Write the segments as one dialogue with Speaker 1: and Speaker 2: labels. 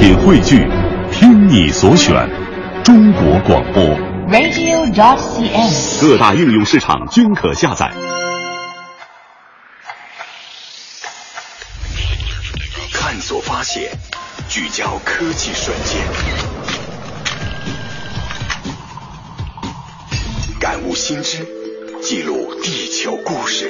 Speaker 1: 品汇聚，听你所选，中国广播。
Speaker 2: radio.cn。
Speaker 1: 各大应用市场均可下载。
Speaker 3: 探索发现，聚焦科技瞬间，感悟新知，记录地球故事，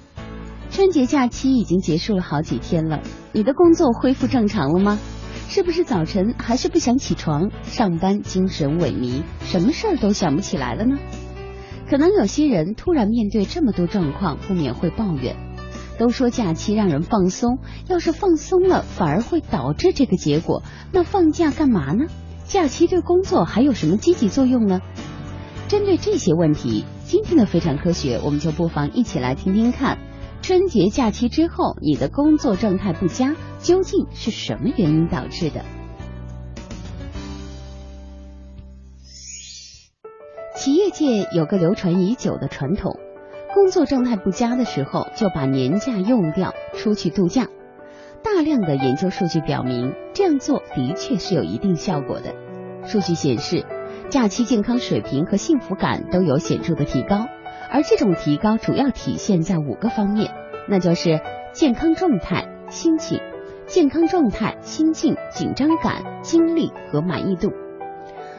Speaker 4: 春节假期已经结束了好几天了，你的工作恢复正常了吗？是不是早晨还是不想起床，上班精神萎靡，什么事儿都想不起来了呢？可能有些人突然面对这么多状况，不免会抱怨。都说假期让人放松，要是放松了，反而会导致这个结果。那放假干嘛呢？假期对工作还有什么积极作用呢？针对这些问题，今天的非常科学，我们就不妨一起来听听看，春节假期之后你的工作状态不佳，究竟是什么原因导致的？企业界有个流传已久的传统。工作状态不佳的时候，就把年假用掉，出去度假。大量的研究数据表明，这样做的确是有一定效果的。数据显示，假期健康水平和幸福感都有显著的提高，而这种提高主要体现在五个方面，那就是健康状态、心情、健康状态、心境、紧张感、精力和满意度。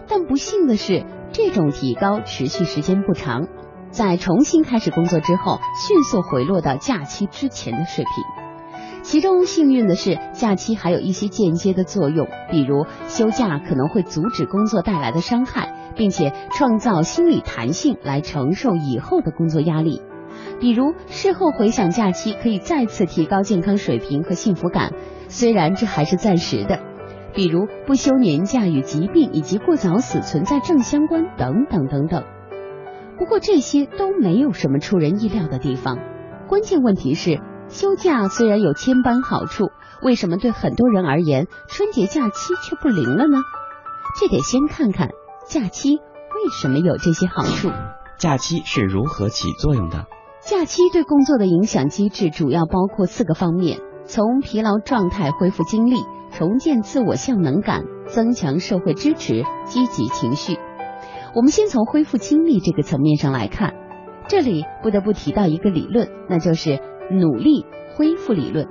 Speaker 4: 但不幸的是，这种提高持续时间不长。在重新开始工作之后，迅速回落到假期之前的水平。其中幸运的是，假期还有一些间接的作用，比如休假可能会阻止工作带来的伤害，并且创造心理弹性来承受以后的工作压力。比如事后回想假期，可以再次提高健康水平和幸福感，虽然这还是暂时的。比如不休年假与疾病以及过早死存在正相关，等等等等。不过这些都没有什么出人意料的地方。关键问题是，休假虽然有千般好处，为什么对很多人而言，春节假期却不灵了呢？这得先看看假期为什么有这些好处。
Speaker 5: 假期是如何起作用的？
Speaker 4: 假期对工作的影响机制主要包括四个方面：从疲劳状态恢复精力、重建自我效能感、增强社会支持、积极情绪。我们先从恢复精力这个层面上来看，这里不得不提到一个理论，那就是努力恢复理论。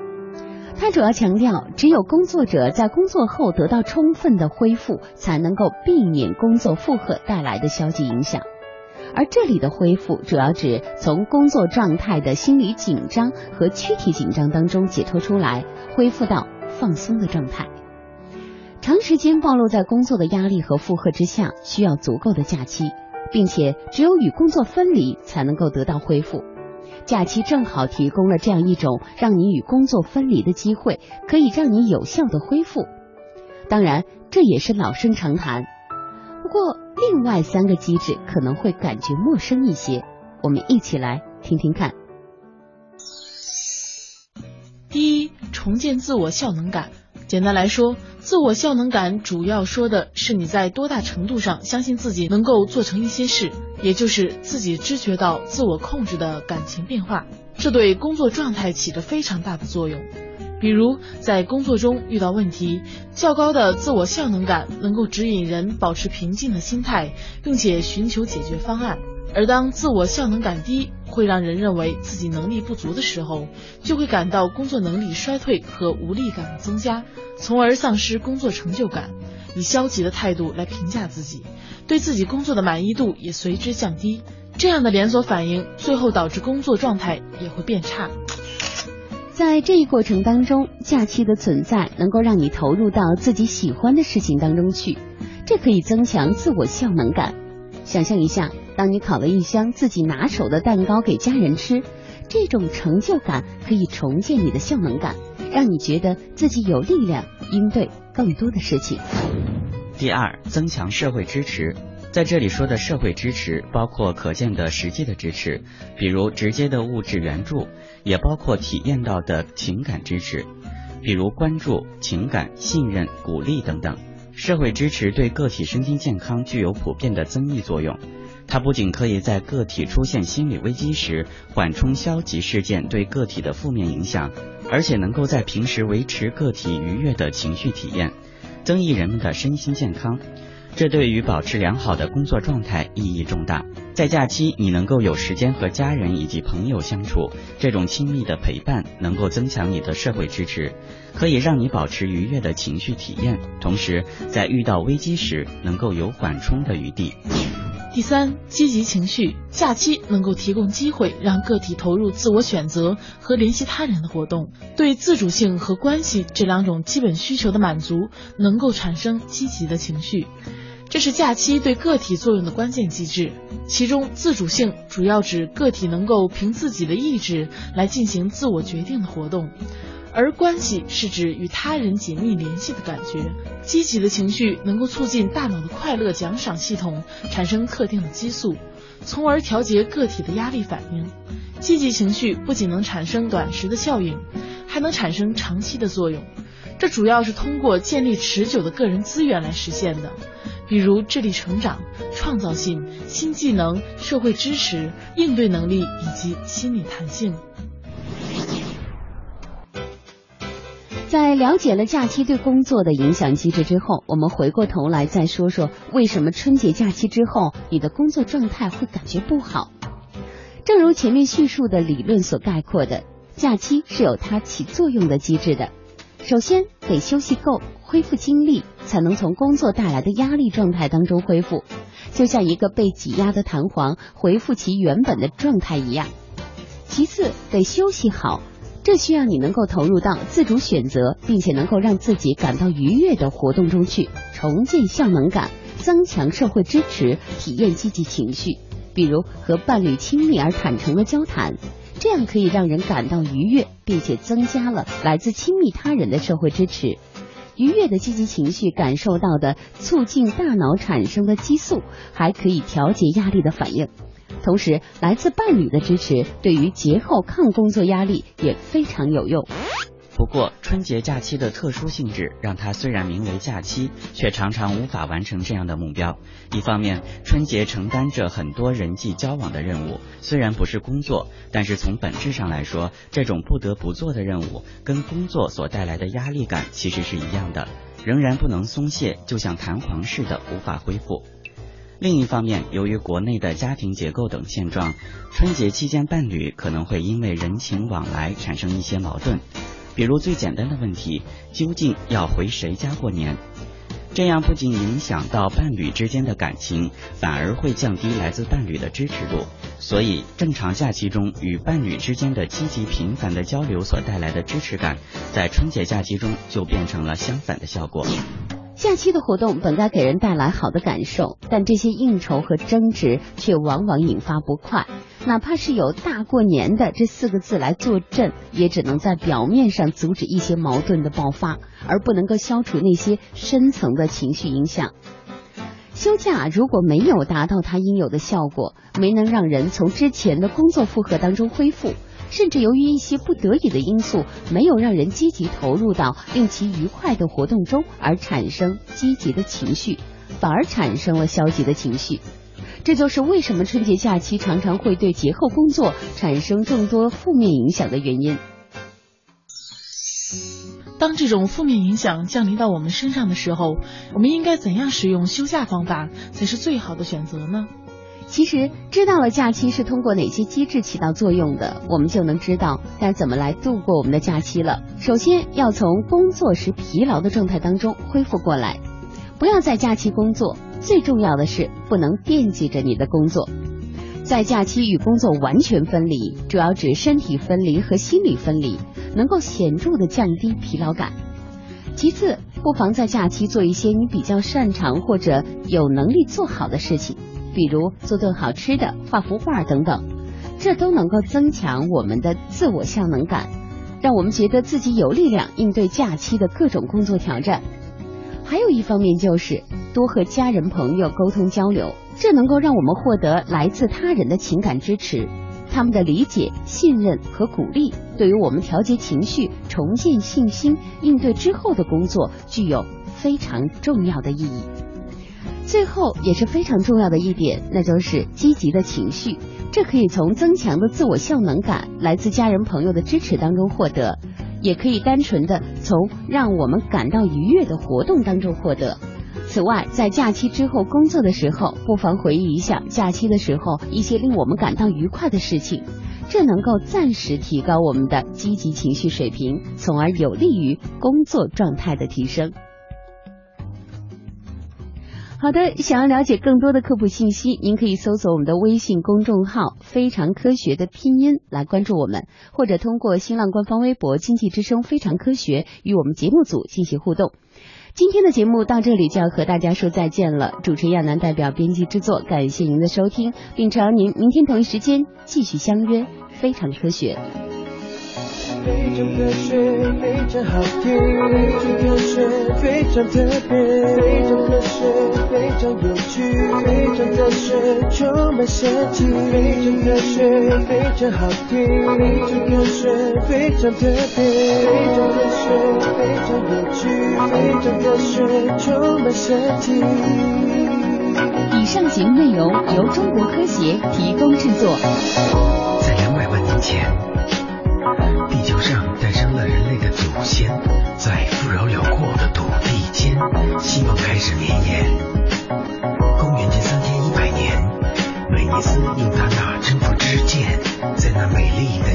Speaker 4: 它主要强调，只有工作者在工作后得到充分的恢复，才能够避免工作负荷带来的消极影响。而这里的恢复，主要指从工作状态的心理紧张和躯体紧张当中解脱出来，恢复到放松的状态。长时间暴露在工作的压力和负荷之下，需要足够的假期，并且只有与工作分离才能够得到恢复。假期正好提供了这样一种让你与工作分离的机会，可以让你有效的恢复。当然，这也是老生常谈。不过，另外三个机制可能会感觉陌生一些，我们一起来听听看。
Speaker 6: 第一，重建自我效能感。简单来说，自我效能感主要说的是你在多大程度上相信自己能够做成一些事，也就是自己知觉到自我控制的感情变化。这对工作状态起着非常大的作用。比如在工作中遇到问题，较高的自我效能感能够指引人保持平静的心态，并且寻求解决方案。而当自我效能感低，会让人认为自己能力不足的时候，就会感到工作能力衰退和无力感增加，从而丧失工作成就感，以消极的态度来评价自己，对自己工作的满意度也随之降低。这样的连锁反应，最后导致工作状态也会变差。
Speaker 4: 在这一过程当中，假期的存在能够让你投入到自己喜欢的事情当中去，这可以增强自我效能感。想象一下，当你烤了一箱自己拿手的蛋糕给家人吃，这种成就感可以重建你的效能感，让你觉得自己有力量应对更多的事情。
Speaker 5: 第二，增强社会支持。在这里说的社会支持，包括可见的实际的支持，比如直接的物质援助，也包括体验到的情感支持，比如关注、情感、信任、鼓励等等。社会支持对个体身心健康具有普遍的增益作用。它不仅可以在个体出现心理危机时缓冲消极事件对个体的负面影响，而且能够在平时维持个体愉悦的情绪体验，增益人们的身心健康。这对于保持良好的工作状态意义重大。在假期，你能够有时间和家人以及朋友相处，这种亲密的陪伴能够增强你的社会支持，可以让你保持愉悦的情绪体验，同时在遇到危机时能够有缓冲的余地。
Speaker 6: 第三，积极情绪。假期能够提供机会，让个体投入自我选择和联系他人的活动，对自主性和关系这两种基本需求的满足，能够产生积极的情绪。这是假期对个体作用的关键机制。其中，自主性主要指个体能够凭自己的意志来进行自我决定的活动，而关系是指与他人紧密联系的感觉。积极的情绪能够促进大脑的快乐奖赏系统产生特定的激素，从而调节个体的压力反应。积极情绪不仅能产生短时的效应，还能产生长期的作用。这主要是通过建立持久的个人资源来实现的。比如智力成长、创造性、新技能、社会支持、应对能力以及心理弹性。
Speaker 4: 在了解了假期对工作的影响机制之后，我们回过头来再说说为什么春节假期之后你的工作状态会感觉不好。正如前面叙述的理论所概括的，假期是有它起作用的机制的。首先得休息够，恢复精力。才能从工作带来的压力状态当中恢复，就像一个被挤压的弹簧恢复其原本的状态一样。其次，得休息好，这需要你能够投入到自主选择，并且能够让自己感到愉悦的活动中去，重建效能感，增强社会支持，体验积极情绪。比如和伴侣亲密而坦诚的交谈，这样可以让人感到愉悦，并且增加了来自亲密他人的社会支持。愉悦的积极情绪感受到的，促进大脑产生的激素，还可以调节压力的反应。同时，来自伴侣的支持，对于节后抗工作压力也非常有用。
Speaker 5: 不过，春节假期的特殊性质让他虽然名为假期，却常常无法完成这样的目标。一方面，春节承担着很多人际交往的任务，虽然不是工作，但是从本质上来说，这种不得不做的任务跟工作所带来的压力感其实是一样的，仍然不能松懈，就像弹簧似的无法恢复。另一方面，由于国内的家庭结构等现状，春节期间伴侣可能会因为人情往来产生一些矛盾。比如最简单的问题，究竟要回谁家过年？这样不仅影响到伴侣之间的感情，反而会降低来自伴侣的支持度。所以，正常假期中与伴侣之间的积极频繁的交流所带来的支持感，在春节假期中就变成了相反的效果。
Speaker 4: 假期的活动本该给人带来好的感受，但这些应酬和争执却往往引发不快。哪怕是有“大过年的”这四个字来坐镇，也只能在表面上阻止一些矛盾的爆发，而不能够消除那些深层的情绪影响。休假如果没有达到它应有的效果，没能让人从之前的工作负荷当中恢复。甚至由于一些不得已的因素，没有让人积极投入到令其愉快的活动中，而产生积极的情绪，反而产生了消极的情绪。这就是为什么春节假期常常会对节后工作产生众多负面影响的原因。
Speaker 6: 当这种负面影响降临到我们身上的时候，我们应该怎样使用休假方法才是最好的选择呢？
Speaker 4: 其实知道了假期是通过哪些机制起到作用的，我们就能知道该怎么来度过我们的假期了。首先要从工作时疲劳的状态当中恢复过来，不要在假期工作。最重要的是不能惦记着你的工作，在假期与工作完全分离，主要指身体分离和心理分离，能够显著的降低疲劳感。其次，不妨在假期做一些你比较擅长或者有能力做好的事情。比如做顿好吃的、画幅画等等，这都能够增强我们的自我效能感。让我们觉得自己有力量应对假期的各种工作挑战。还有一方面就是多和家人朋友沟通交流，这能够让我们获得来自他人的情感支持，他们的理解、信任和鼓励，对于我们调节情绪、重建信心、应对之后的工作具有非常重要的意义。最后也是非常重要的一点，那就是积极的情绪，这可以从增强的自我效能感、来自家人朋友的支持当中获得。也可以单纯的从让我们感到愉悦的活动当中获得。此外，在假期之后工作的时候，不妨回忆一下假期的时候一些令我们感到愉快的事情，这能够暂时提高我们的积极情绪水平，从而有利于工作状态的提升。好的，想要了解更多的科普信息，您可以搜索我们的微信公众号“非常科学”的拼音来关注我们，或者通过新浪官方微博“经济之声非常科学”与我们节目组进行互动。今天的节目到这里就要和大家说再见了，主持亚楠代表编辑制作，感谢您的收听，并朝您明天同一时间继续相约《非常科学》。
Speaker 2: 非常科学，非常好听，非常科学，非常特别，非常科学，非常有趣，非常科学，充满神奇，非常科学，非常好听，非常科学，非常特别，非常科学，非常有趣，非常科学，充满神奇。
Speaker 4: 以上节目内容由中国科协提供制作。
Speaker 3: 在两百万年前。是绵延。公元前三千一百年，美尼斯用他那征服之剑，在那美丽的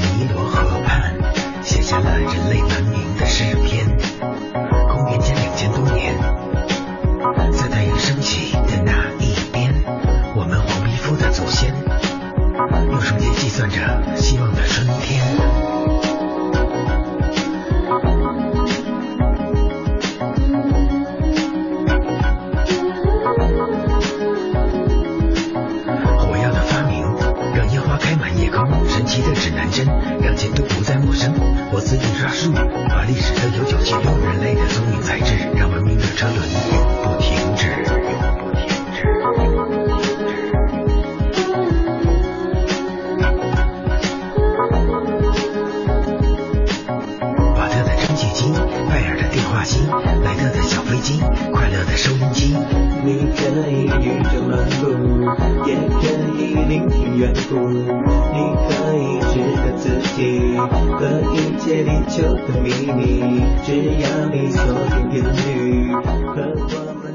Speaker 2: 也可以聆听远古。你可以知道自己和一切地球的秘密，只要你锁定频率和我。